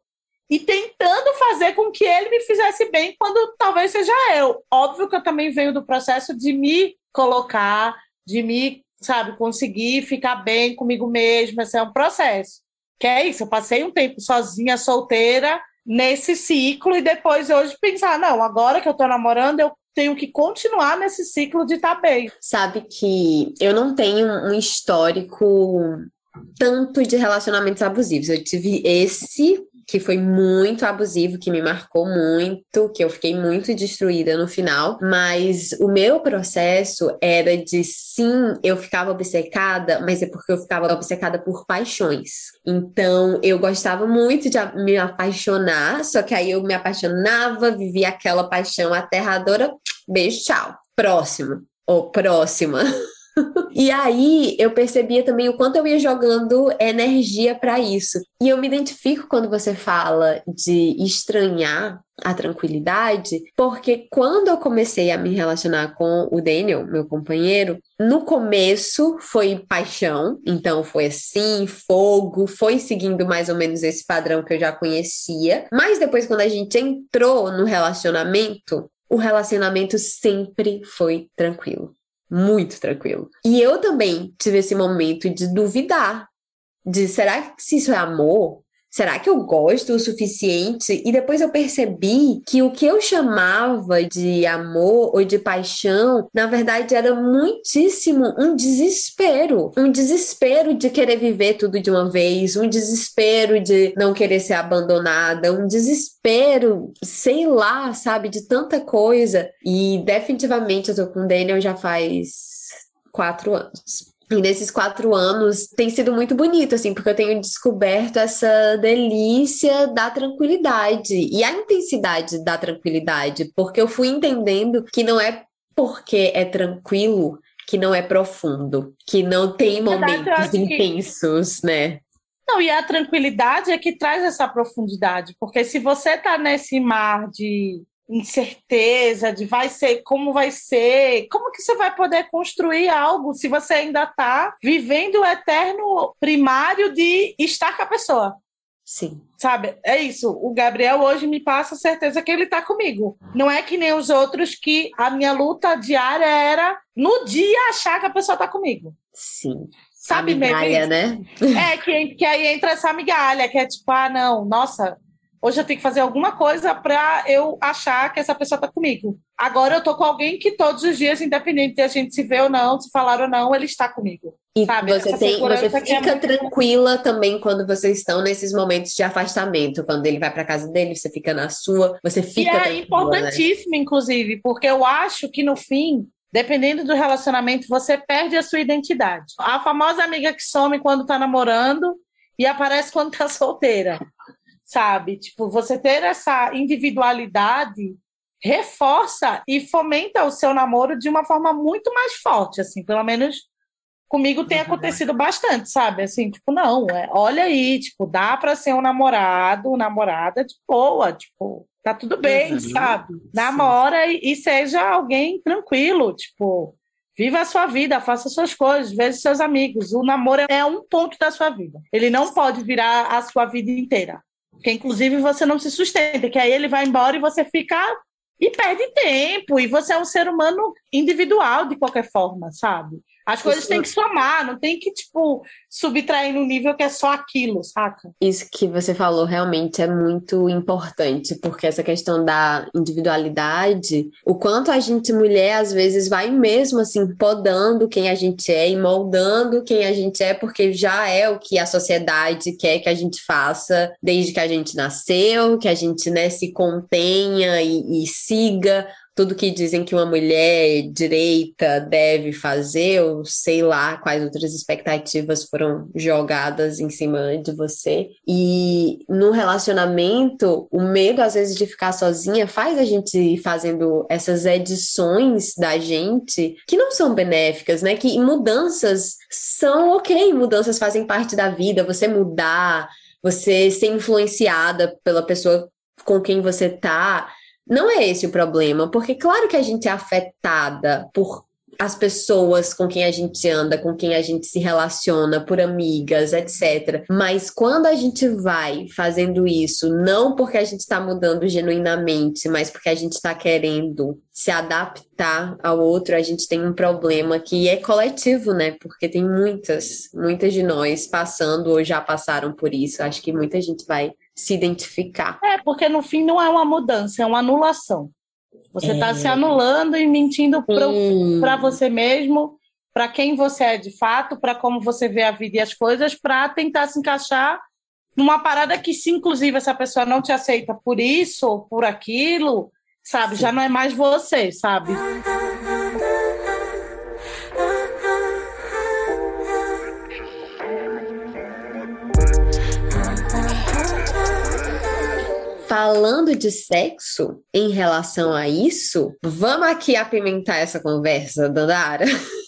e tentando fazer com que ele me fizesse bem quando talvez seja eu. Óbvio que eu também venho do processo de me colocar, de me sabe, conseguir ficar bem comigo mesma, esse é um processo. Que é isso, eu passei um tempo sozinha, solteira, nesse ciclo, e depois hoje pensar, não, agora que eu tô namorando, eu tenho que continuar nesse ciclo de estar tá bem. Sabe que eu não tenho um histórico tanto de relacionamentos abusivos. Eu tive esse que foi muito abusivo, que me marcou muito, que eu fiquei muito destruída no final. Mas o meu processo era de sim, eu ficava obcecada, mas é porque eu ficava obcecada por paixões. Então eu gostava muito de me apaixonar, só que aí eu me apaixonava, vivia aquela paixão aterradora. Beijo, tchau. Próximo. Ou próxima. [laughs] e aí eu percebia também o quanto eu ia jogando energia para isso. E eu me identifico quando você fala de estranhar a tranquilidade, porque quando eu comecei a me relacionar com o Daniel, meu companheiro, no começo foi paixão, então foi assim, fogo, foi seguindo mais ou menos esse padrão que eu já conhecia. Mas depois, quando a gente entrou no relacionamento, o relacionamento sempre foi tranquilo muito tranquilo. E eu também tive esse momento de duvidar de será que se isso é amor? Será que eu gosto o suficiente? E depois eu percebi que o que eu chamava de amor ou de paixão, na verdade era muitíssimo um desespero. Um desespero de querer viver tudo de uma vez, um desespero de não querer ser abandonada, um desespero, sei lá, sabe, de tanta coisa. E definitivamente eu tô com o Daniel já faz quatro anos. E nesses quatro anos tem sido muito bonito, assim, porque eu tenho descoberto essa delícia da tranquilidade e a intensidade da tranquilidade, porque eu fui entendendo que não é porque é tranquilo que não é profundo, que não tem momentos intensos, que... né? Não, e a tranquilidade é que traz essa profundidade, porque se você tá nesse mar de incerteza de vai ser, como vai ser, como que você vai poder construir algo se você ainda está vivendo o eterno primário de estar com a pessoa? Sim. Sabe? É isso. O Gabriel hoje me passa a certeza que ele está comigo. Não é que nem os outros que a minha luta diária era no dia achar que a pessoa está comigo. Sim. Sabe migalha, mesmo? né? É, que, que aí entra essa migalha, que é tipo, ah, não, nossa, Hoje eu tenho que fazer alguma coisa para eu achar que essa pessoa está comigo. Agora eu tô com alguém que todos os dias, independente de a gente se ver ou não, se falar ou não, ele está comigo. E sabe? você, tem, você é fica é tranquila também quando vocês estão nesses momentos de afastamento. Quando ele vai para casa dele, você fica na sua, você fica. E é né? importantíssimo, né? inclusive, porque eu acho que no fim, dependendo do relacionamento, você perde a sua identidade. A famosa amiga que some quando tá namorando e aparece quando tá [laughs] solteira sabe? Tipo, você ter essa individualidade reforça e fomenta o seu namoro de uma forma muito mais forte, assim, pelo menos comigo tem acontecido bastante, sabe? Assim, tipo, não, é, olha aí, tipo, dá para ser um namorado, namorada de boa, tipo, tá tudo bem, uhum. sabe? Namora e, e, seja alguém tranquilo, tipo, viva a sua vida, faça suas coisas, veja seus amigos. O namoro é um ponto da sua vida. Ele não pode virar a sua vida inteira que inclusive você não se sustenta, que aí ele vai embora e você fica e perde tempo, e você é um ser humano individual de qualquer forma, sabe? As coisas Isso... têm que somar, não tem que, tipo, subtrair no nível que é só aquilo, saca? Isso que você falou realmente é muito importante, porque essa questão da individualidade, o quanto a gente, mulher, às vezes vai mesmo, assim, podando quem a gente é e moldando quem a gente é, porque já é o que a sociedade quer que a gente faça desde que a gente nasceu, que a gente, né, se contenha e, e siga tudo que dizem que uma mulher direita deve fazer, ou sei lá quais outras expectativas foram jogadas em cima de você. E no relacionamento, o medo às vezes de ficar sozinha faz a gente ir fazendo essas edições da gente que não são benéficas, né? Que mudanças são ok, mudanças fazem parte da vida, você mudar, você ser influenciada pela pessoa com quem você tá. Não é esse o problema, porque claro que a gente é afetada por as pessoas com quem a gente anda, com quem a gente se relaciona, por amigas, etc. Mas quando a gente vai fazendo isso, não porque a gente está mudando genuinamente, mas porque a gente está querendo se adaptar ao outro, a gente tem um problema que é coletivo, né? Porque tem muitas, muitas de nós passando ou já passaram por isso. Acho que muita gente vai se identificar. É, porque no fim não é uma mudança, é uma anulação. Você está é. se anulando e mentindo para você mesmo, para quem você é de fato, para como você vê a vida e as coisas, para tentar se encaixar numa parada que, se inclusive essa pessoa não te aceita por isso ou por aquilo, sabe, Sim. já não é mais você, sabe? Falando de sexo em relação a isso, vamos aqui apimentar essa conversa, Dandara. [laughs]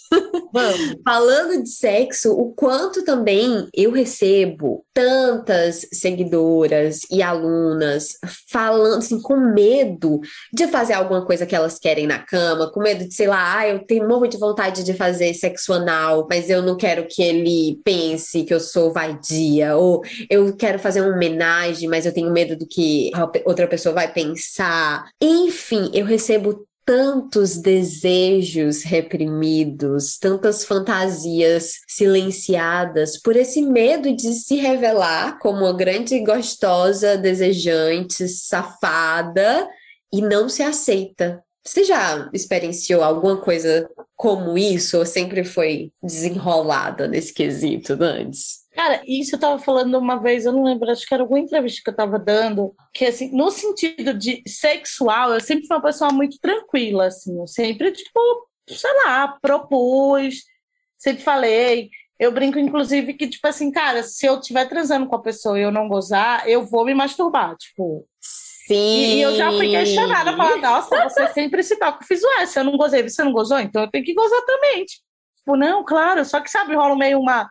Vamos. [laughs] Falando de sexo, o quanto também eu recebo tantas seguidoras e alunas falando assim, com medo de fazer alguma coisa que elas querem na cama, com medo de, sei lá, ah, eu tenho morro de vontade de fazer sexo anal, mas eu não quero que ele pense que eu sou vadia, ou eu quero fazer uma homenagem, mas eu tenho medo do que outra pessoa vai pensar. Enfim, eu recebo tantos desejos reprimidos, tantas fantasias silenciadas por esse medo de se revelar como uma grande gostosa, desejante, safada e não se aceita. Você já experienciou alguma coisa como isso ou sempre foi desenrolada nesse quesito antes? Cara, isso eu tava falando uma vez, eu não lembro, acho que era alguma entrevista que eu tava dando, que assim, no sentido de sexual, eu sempre fui uma pessoa muito tranquila, assim, eu sempre, tipo, sei lá, propus, sempre falei. Eu brinco, inclusive, que, tipo assim, cara, se eu estiver transando com a pessoa e eu não gozar, eu vou me masturbar, tipo. Sim. E, eu já fui questionada, falar, nossa, você sempre se toca. Eu fiz, ué, se eu não gozei, você não gozou? Então eu tenho que gozar também. Tipo, não, claro, só que sabe, rola meio uma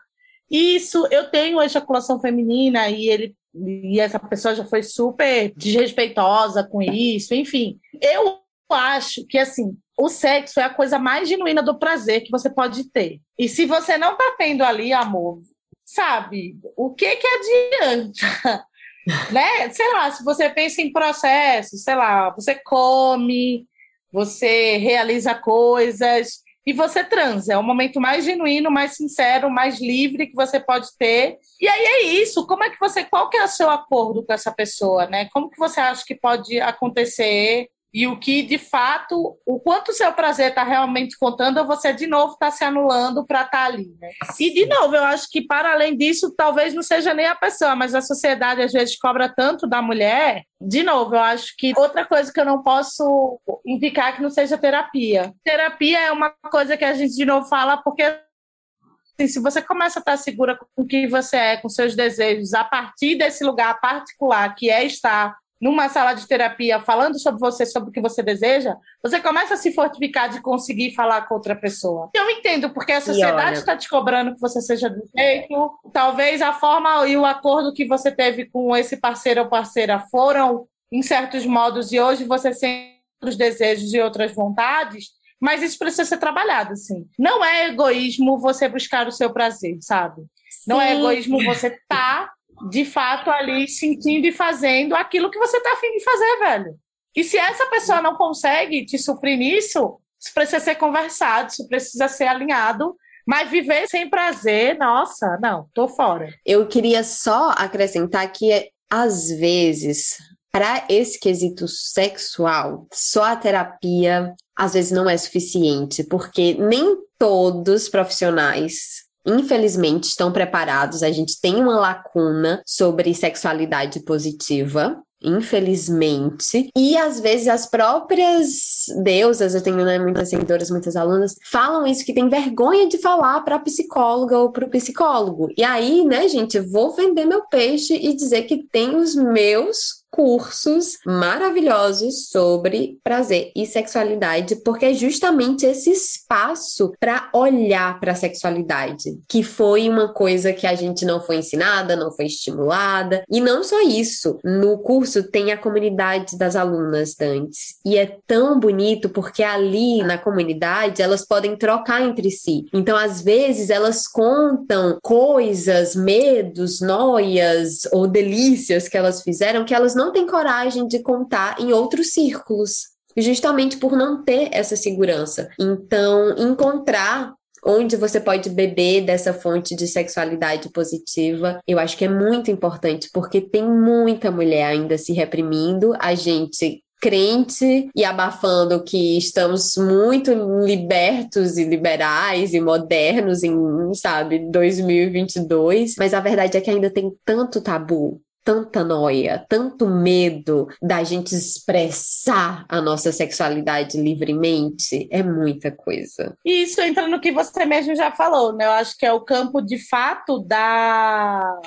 isso, eu tenho ejaculação feminina e ele e essa pessoa já foi super desrespeitosa com isso, enfim. Eu acho que assim, o sexo é a coisa mais genuína do prazer que você pode ter. E se você não tá tendo ali amor, sabe, o que que adianta? [laughs] né? Sei lá, se você pensa em processo, sei lá, você come, você realiza coisas, e você transa. É o momento mais genuíno, mais sincero, mais livre que você pode ter. E aí é isso. Como é que você, qual que é o seu acordo com essa pessoa, né? Como que você acha que pode acontecer e o que de fato, o quanto o seu prazer está realmente contando, você de novo está se anulando para estar tá ali, né? E de novo, eu acho que para além disso, talvez não seja nem a pessoa, mas a sociedade às vezes cobra tanto da mulher. De novo, eu acho que outra coisa que eu não posso indicar que não seja terapia. Terapia é uma coisa que a gente de novo fala porque assim, se você começa a estar segura com o que você é, com seus desejos, a partir desse lugar particular que é estar numa sala de terapia falando sobre você, sobre o que você deseja, você começa a se fortificar de conseguir falar com outra pessoa. Eu entendo, porque a sociedade está te cobrando que você seja do jeito, talvez a forma e o acordo que você teve com esse parceiro ou parceira foram em certos modos e hoje você sente outros desejos e outras vontades, mas isso precisa ser trabalhado, assim. Não é egoísmo você buscar o seu prazer, sabe? Sim. Não é egoísmo você estar tá de fato ali sentindo e fazendo aquilo que você está afim de fazer, velho. E se essa pessoa não consegue te suprir nisso, isso precisa ser conversado, isso precisa ser alinhado. Mas viver sem prazer, nossa, não, tô fora. Eu queria só acrescentar que, às vezes, para esse quesito sexual, só a terapia às vezes não é suficiente, porque nem todos profissionais infelizmente, estão preparados. A gente tem uma lacuna sobre sexualidade positiva. infelizmente. E às vezes as próprias deusas, eu tenho né, muitas seguidoras, muitas alunas, falam isso que tem vergonha de falar para a psicóloga ou para o psicólogo. E aí, né, gente, vou vender meu peixe e dizer que tem os meus cursos maravilhosos sobre prazer e sexualidade, porque é justamente esse espaço para olhar para a sexualidade, que foi uma coisa que a gente não foi ensinada, não foi estimulada. E não só isso, no curso tem a comunidade das alunas dantes, e é tão bonito porque ali na comunidade elas podem trocar entre si. Então, às vezes, elas contam coisas, medos, noias ou delícias que elas fizeram que elas não têm coragem de contar em outros círculos, justamente por não ter essa segurança. Então, encontrar onde você pode beber dessa fonte de sexualidade positiva, eu acho que é muito importante, porque tem muita mulher ainda se reprimindo, a gente crente e abafando que estamos muito libertos e liberais e modernos em, sabe, 2022, mas a verdade é que ainda tem tanto tabu tanta noia, tanto medo da gente expressar a nossa sexualidade livremente, é muita coisa. E isso entra no que você mesmo já falou, né? Eu acho que é o campo de fato da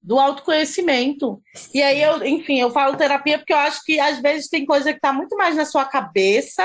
do autoconhecimento. E aí eu, enfim, eu falo terapia porque eu acho que às vezes tem coisa que está muito mais na sua cabeça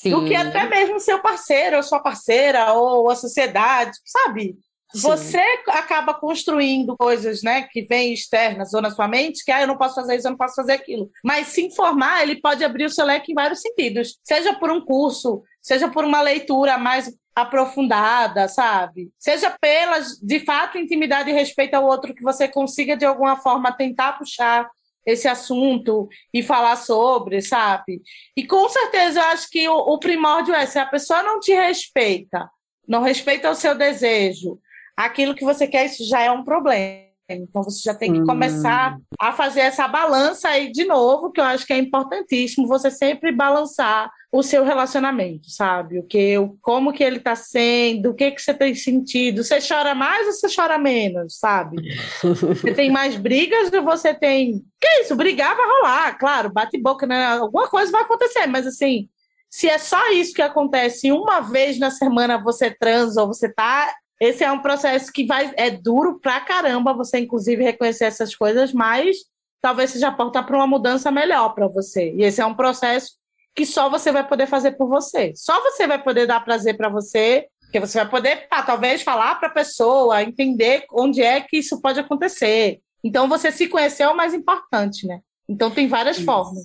Sim. do que até mesmo seu parceiro ou sua parceira ou a sociedade, sabe? Você acaba construindo coisas, né, que vêm externas ou na sua mente, que ah, eu não posso fazer isso, eu não posso fazer aquilo. Mas se informar, ele pode abrir o seu leque em vários sentidos. Seja por um curso, seja por uma leitura mais aprofundada, sabe? Seja pela, de fato, intimidade e respeito ao outro que você consiga, de alguma forma, tentar puxar esse assunto e falar sobre, sabe? E com certeza eu acho que o, o primórdio é se a pessoa não te respeita, não respeita o seu desejo, aquilo que você quer, isso já é um problema. Então você já tem que começar a fazer essa balança aí de novo, que eu acho que é importantíssimo você sempre balançar o seu relacionamento, sabe? O que, como que ele está sendo, o que que você tem sentido? Você chora mais ou você chora menos, sabe? você tem [laughs] mais brigas ou você tem Que isso? Brigar vai rolar, claro, bate boca, né? Alguma coisa vai acontecer, mas assim, se é só isso que acontece uma vez na semana você transa ou você tá esse é um processo que vai é duro pra caramba você inclusive reconhecer essas coisas, mas talvez seja a porta para uma mudança melhor para você. E esse é um processo que só você vai poder fazer por você. Só você vai poder dar prazer para você, que você vai poder, pá, talvez falar para a pessoa, entender onde é que isso pode acontecer. Então você se conhecer é o mais importante, né? Então tem várias isso. formas.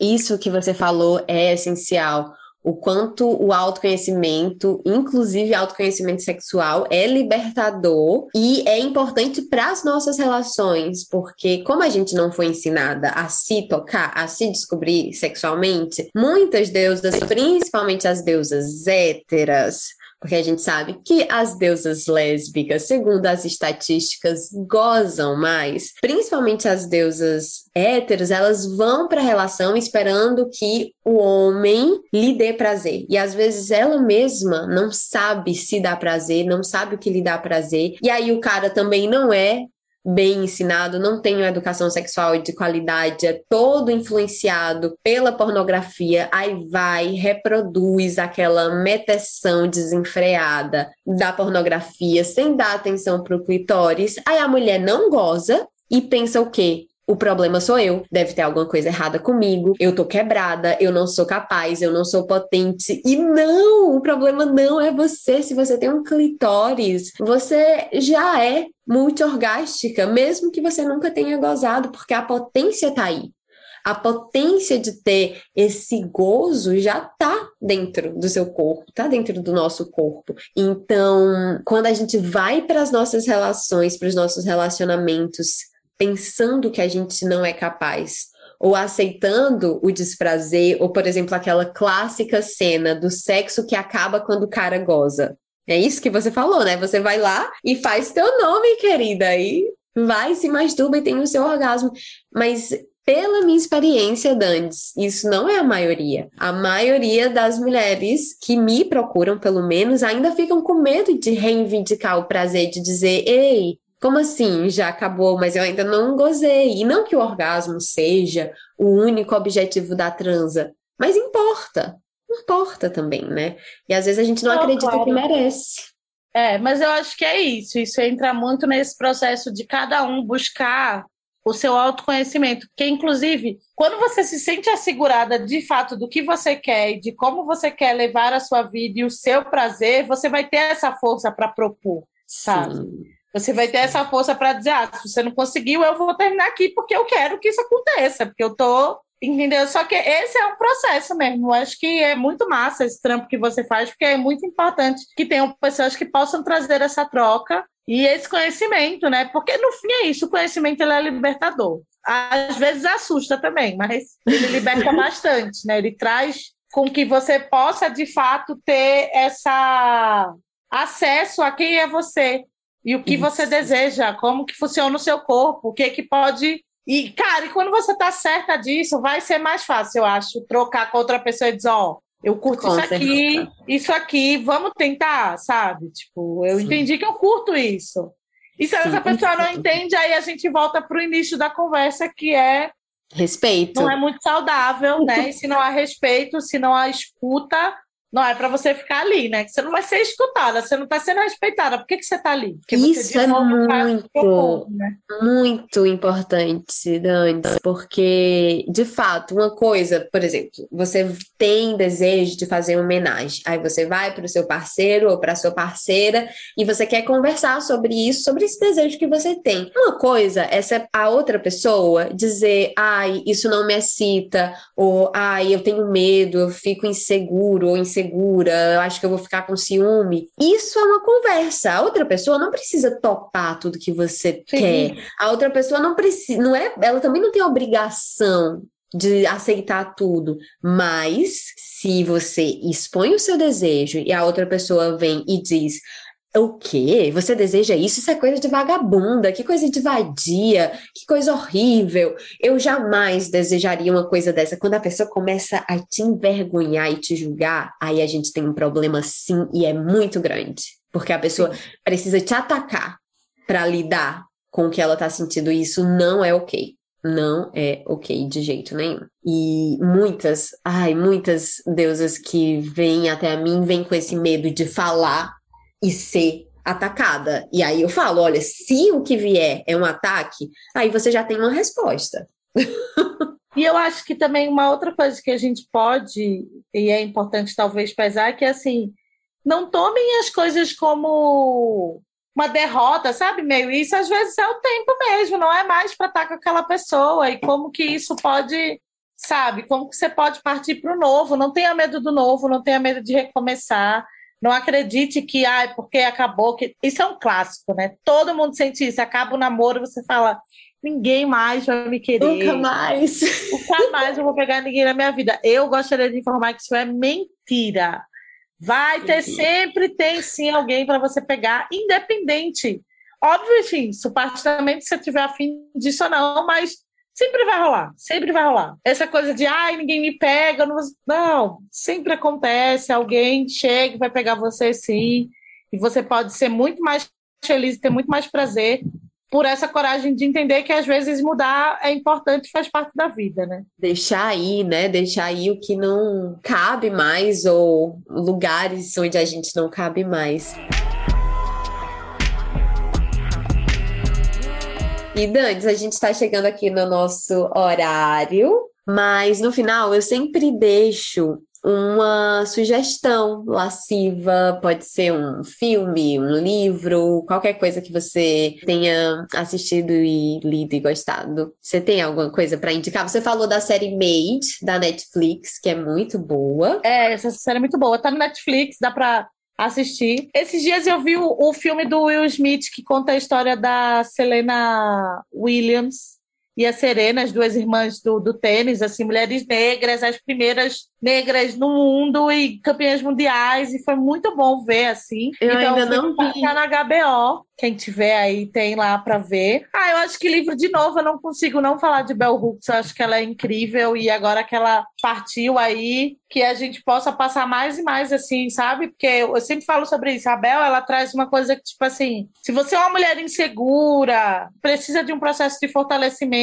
Isso que você falou é essencial o quanto o autoconhecimento, inclusive autoconhecimento sexual, é libertador e é importante para as nossas relações, porque como a gente não foi ensinada a se tocar, a se descobrir sexualmente, muitas deusas, principalmente as deusas héteras, porque a gente sabe que as deusas lésbicas, segundo as estatísticas, gozam mais. Principalmente as deusas héteros, elas vão para a relação esperando que o homem lhe dê prazer. E às vezes ela mesma não sabe se dá prazer, não sabe o que lhe dá prazer. E aí o cara também não é bem ensinado, não tem uma educação sexual de qualidade, é todo influenciado pela pornografia, aí vai, reproduz aquela meteção desenfreada da pornografia sem dar atenção para o clitóris, aí a mulher não goza e pensa o quê? O problema sou eu, deve ter alguma coisa errada comigo, eu tô quebrada, eu não sou capaz, eu não sou potente. E não, o problema não é você. Se você tem um clitóris, você já é multiorgástica, mesmo que você nunca tenha gozado, porque a potência tá aí. A potência de ter esse gozo já tá dentro do seu corpo, tá dentro do nosso corpo. Então, quando a gente vai para as nossas relações, para os nossos relacionamentos pensando que a gente não é capaz, ou aceitando o desprazer, ou, por exemplo, aquela clássica cena do sexo que acaba quando o cara goza. É isso que você falou, né? Você vai lá e faz teu nome, querida, e vai, se masturba e tem o seu orgasmo. Mas pela minha experiência, Dantes, isso não é a maioria. A maioria das mulheres que me procuram, pelo menos, ainda ficam com medo de reivindicar o prazer, de dizer: ei, Como assim? Já acabou, mas eu ainda não gozei. E não que o orgasmo seja o único objetivo da transa, mas importa. Importa também, né? E às vezes a gente não, não acredita claro. que merece. É, mas eu acho que é isso. Isso entra muito nesse processo de cada um buscar o seu autoconhecimento. Porque, inclusive, quando você se sente assegurada de fato do que você quer e de como você quer levar a sua vida e o seu prazer, você vai ter essa força para propor, sabe? Sim. Você vai ter essa força para dizer, ah, se você não conseguiu, eu vou terminar aqui porque eu quero que isso aconteça, porque eu tô Entendeu? Só que esse é um processo mesmo. Eu acho que é muito massa esse trampo que você faz, porque é muito importante que tenham pessoas que possam trazer essa troca e esse conhecimento, né? Porque no fim é isso, o conhecimento ele é libertador. Às vezes assusta também, mas ele liberta [laughs] bastante, né? Ele traz com que você possa de fato ter essa acesso a quem é você e o que isso. você deseja, como que funciona o seu corpo, o que que pode e, cara, e quando você tá certa disso, vai ser mais fácil, eu acho, trocar com outra pessoa e dizer, ó, oh, eu curto com isso aqui, isso aqui, vamos tentar, sabe? Tipo, eu Sim. entendi que eu curto isso. E se Sim, essa pessoa não entende, aí a gente volta pro início da conversa, que é respeito. Não é muito saudável, né? E se não há respeito, se não há escuta, não é para você ficar ali, né? Que você não vai ser escutada, você não está sendo respeitada. Por que, que você está ali? Porque Isso é muito, propor, né? muito importante, Dani, porque, de fato, uma coisa, por exemplo, você tem desejo de fazer uma homenagem, aí você vai para o seu parceiro ou para a sua parceira e você quer conversar sobre isso, sobre esse desejo que você tem. Uma coisa é a outra pessoa dizer, ai, isso não me excita, ou ai, eu tenho medo, eu fico inseguro ou inseguro insegura, eu acho que eu vou ficar com ciúme. Isso é uma conversa. A outra pessoa não precisa topar tudo que você Sim. quer. A outra pessoa não precisa, não é, ela também não tem obrigação de aceitar tudo, mas se você expõe o seu desejo e a outra pessoa vem e diz: o quê? Você deseja isso? Isso é coisa de vagabunda, que coisa de vadia, que coisa horrível. Eu jamais desejaria uma coisa dessa. Quando a pessoa começa a te envergonhar e te julgar, aí a gente tem um problema sim e é muito grande. Porque a pessoa sim. precisa te atacar para lidar com o que ela tá sentindo. E isso não é ok. Não é ok de jeito nenhum. E muitas, ai, muitas deusas que vêm até a mim vêm com esse medo de falar e ser atacada. E aí eu falo, olha, se o que vier é um ataque, aí você já tem uma resposta. [laughs] e eu acho que também uma outra coisa que a gente pode, e é importante talvez pesar, é que assim, não tomem as coisas como uma derrota, sabe? Meio isso, às vezes é o tempo mesmo, não é mais para estar com aquela pessoa. E como que isso pode, sabe? Como que você pode partir para o novo? Não tenha medo do novo, não tenha medo de recomeçar. Não acredite que, ah, porque acabou. Que... Isso é um clássico, né? Todo mundo sente isso. Acaba o namoro, você fala, ninguém mais vai me querer. Nunca mais. [laughs] Nunca mais eu vou pegar ninguém na minha vida. Eu gostaria de informar que isso é mentira. Vai ter, sempre tem sim alguém para você pegar, independente. Óbvio, enfim, supostamente se você tiver afim disso ou não, mas Sempre vai rolar, sempre vai rolar. Essa coisa de, ai, ninguém me pega, não, não sempre acontece, alguém chega e vai pegar você sim, e você pode ser muito mais feliz e ter muito mais prazer por essa coragem de entender que às vezes mudar é importante, faz parte da vida, né? Deixar aí, né? Deixar aí o que não cabe mais ou lugares onde a gente não cabe mais. E Dantes, a gente está chegando aqui no nosso horário, mas no final eu sempre deixo uma sugestão lasciva, pode ser um filme, um livro, qualquer coisa que você tenha assistido e lido e gostado. Você tem alguma coisa para indicar? Você falou da série Made da Netflix, que é muito boa. É, essa série é muito boa. Tá no Netflix, dá para assistir. Esses dias eu vi o, o, filme do Will Smith que conta a história da Selena Williams. E a Serena, as duas irmãs do, do tênis, assim, mulheres negras, as primeiras negras no mundo e campeãs mundiais, e foi muito bom ver, assim. Eu então, ainda não vi. Tá na HBO, quem tiver aí tem lá para ver. Ah, eu acho que livro, de novo, eu não consigo não falar de Bell Hooks, eu acho que ela é incrível, e agora que ela partiu aí, que a gente possa passar mais e mais, assim, sabe? Porque eu sempre falo sobre isso, a Bel, ela traz uma coisa que, tipo assim, se você é uma mulher insegura, precisa de um processo de fortalecimento,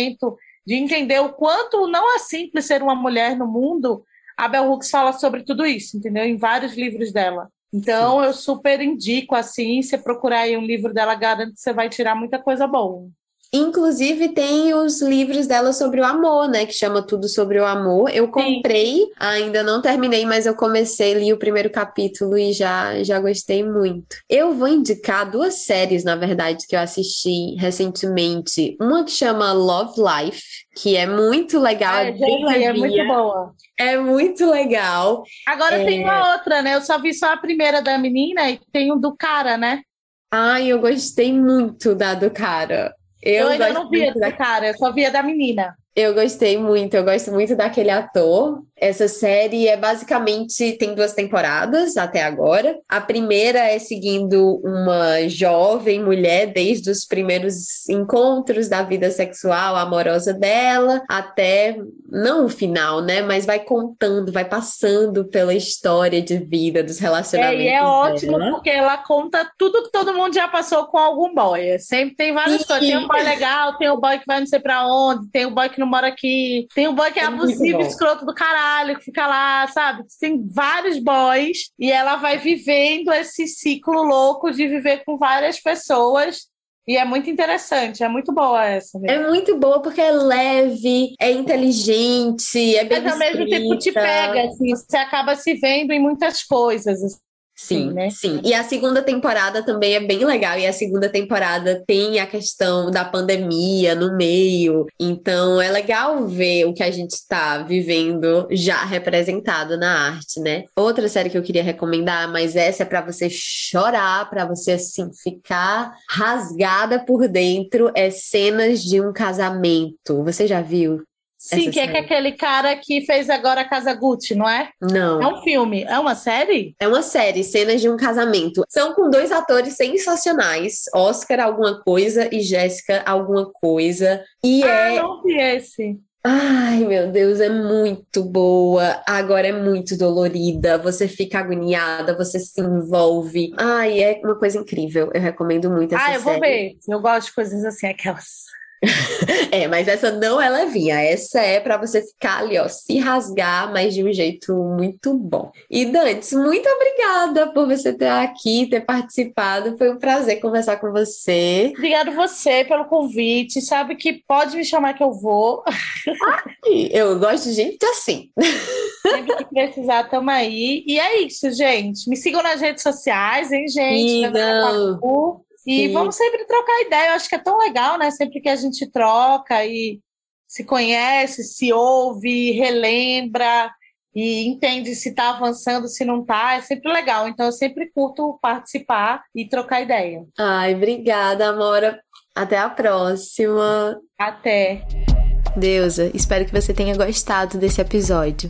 de entender o quanto não é simples ser uma mulher no mundo, a Bell Hooks fala sobre tudo isso, entendeu? Em vários livros dela. Então, Sim. eu super indico, assim, você procurar aí um livro dela, garanto que você vai tirar muita coisa boa. Inclusive tem os livros dela sobre o amor, né? Que chama Tudo sobre o Amor. Eu comprei, Sim. ainda não terminei, mas eu comecei, li o primeiro capítulo e já, já gostei muito. Eu vou indicar duas séries, na verdade, que eu assisti recentemente. Uma que chama Love Life, que é muito legal. É, é, é muito boa. É muito legal. Agora é... tem uma outra, né? Eu só vi só a primeira da menina e tem um do cara, né? Ai, eu gostei muito da do cara. Eu, eu ainda não via do cara, eu só via da menina. Eu gostei muito, eu gosto muito daquele ator. Essa série é basicamente tem duas temporadas até agora. A primeira é seguindo uma jovem mulher desde os primeiros encontros da vida sexual amorosa dela até não o final, né, mas vai contando, vai passando pela história de vida dos relacionamentos. É, e é ótimo dela. porque ela conta tudo que todo mundo já passou com algum boy. Sempre tem várias Sim. coisas. Tem um boy legal, tem o um boy que vai não sei para onde, tem o um boy que não mora aqui, tem um boy que é, é abusivo, escroto do caralho, que fica lá, sabe? Tem vários boys e ela vai vivendo esse ciclo louco de viver com várias pessoas e é muito interessante, é muito boa essa. Mesmo. É muito boa porque é leve, é inteligente, é bem Mas ao mesmo tempo te pega, assim, você acaba se vendo em muitas coisas. Assim. Sim, né? Sim. E a segunda temporada também é bem legal. E a segunda temporada tem a questão da pandemia no meio. Então é legal ver o que a gente está vivendo já representado na arte, né? Outra série que eu queria recomendar, mas essa é para você chorar, para você assim ficar rasgada por dentro, é cenas de um casamento. Você já viu? Sim, que é, que é aquele cara que fez agora a Casa Gucci, não é? Não. É um filme. É uma série? É uma série, cenas de um casamento. São com dois atores sensacionais, Oscar alguma coisa e Jéssica alguma coisa. E ah, é. não vi esse. Ai, meu Deus, é muito boa. Agora é muito dolorida. Você fica agoniada, você se envolve. Ai, é uma coisa incrível. Eu recomendo muito essa série. Ah, eu série. vou ver. Eu gosto de coisas assim, aquelas [laughs] é, mas essa não é levinha. Essa é para você ficar ali, ó, se rasgar, mas de um jeito muito bom. E Dantes, muito obrigada por você ter aqui, ter participado. Foi um prazer conversar com você. Obrigado você pelo convite. Sabe que pode me chamar que eu vou. Ai, eu gosto de gente assim. [laughs] Sempre que precisar, tamo aí. E é isso, gente. Me sigam nas redes sociais, hein, gente? Sigam. E Sim. vamos sempre trocar ideia. Eu acho que é tão legal, né? Sempre que a gente troca e se conhece, se ouve, relembra e entende se está avançando, se não está, é sempre legal. Então eu sempre curto participar e trocar ideia. Ai, obrigada, Amora. Até a próxima. Até. Deusa, espero que você tenha gostado desse episódio.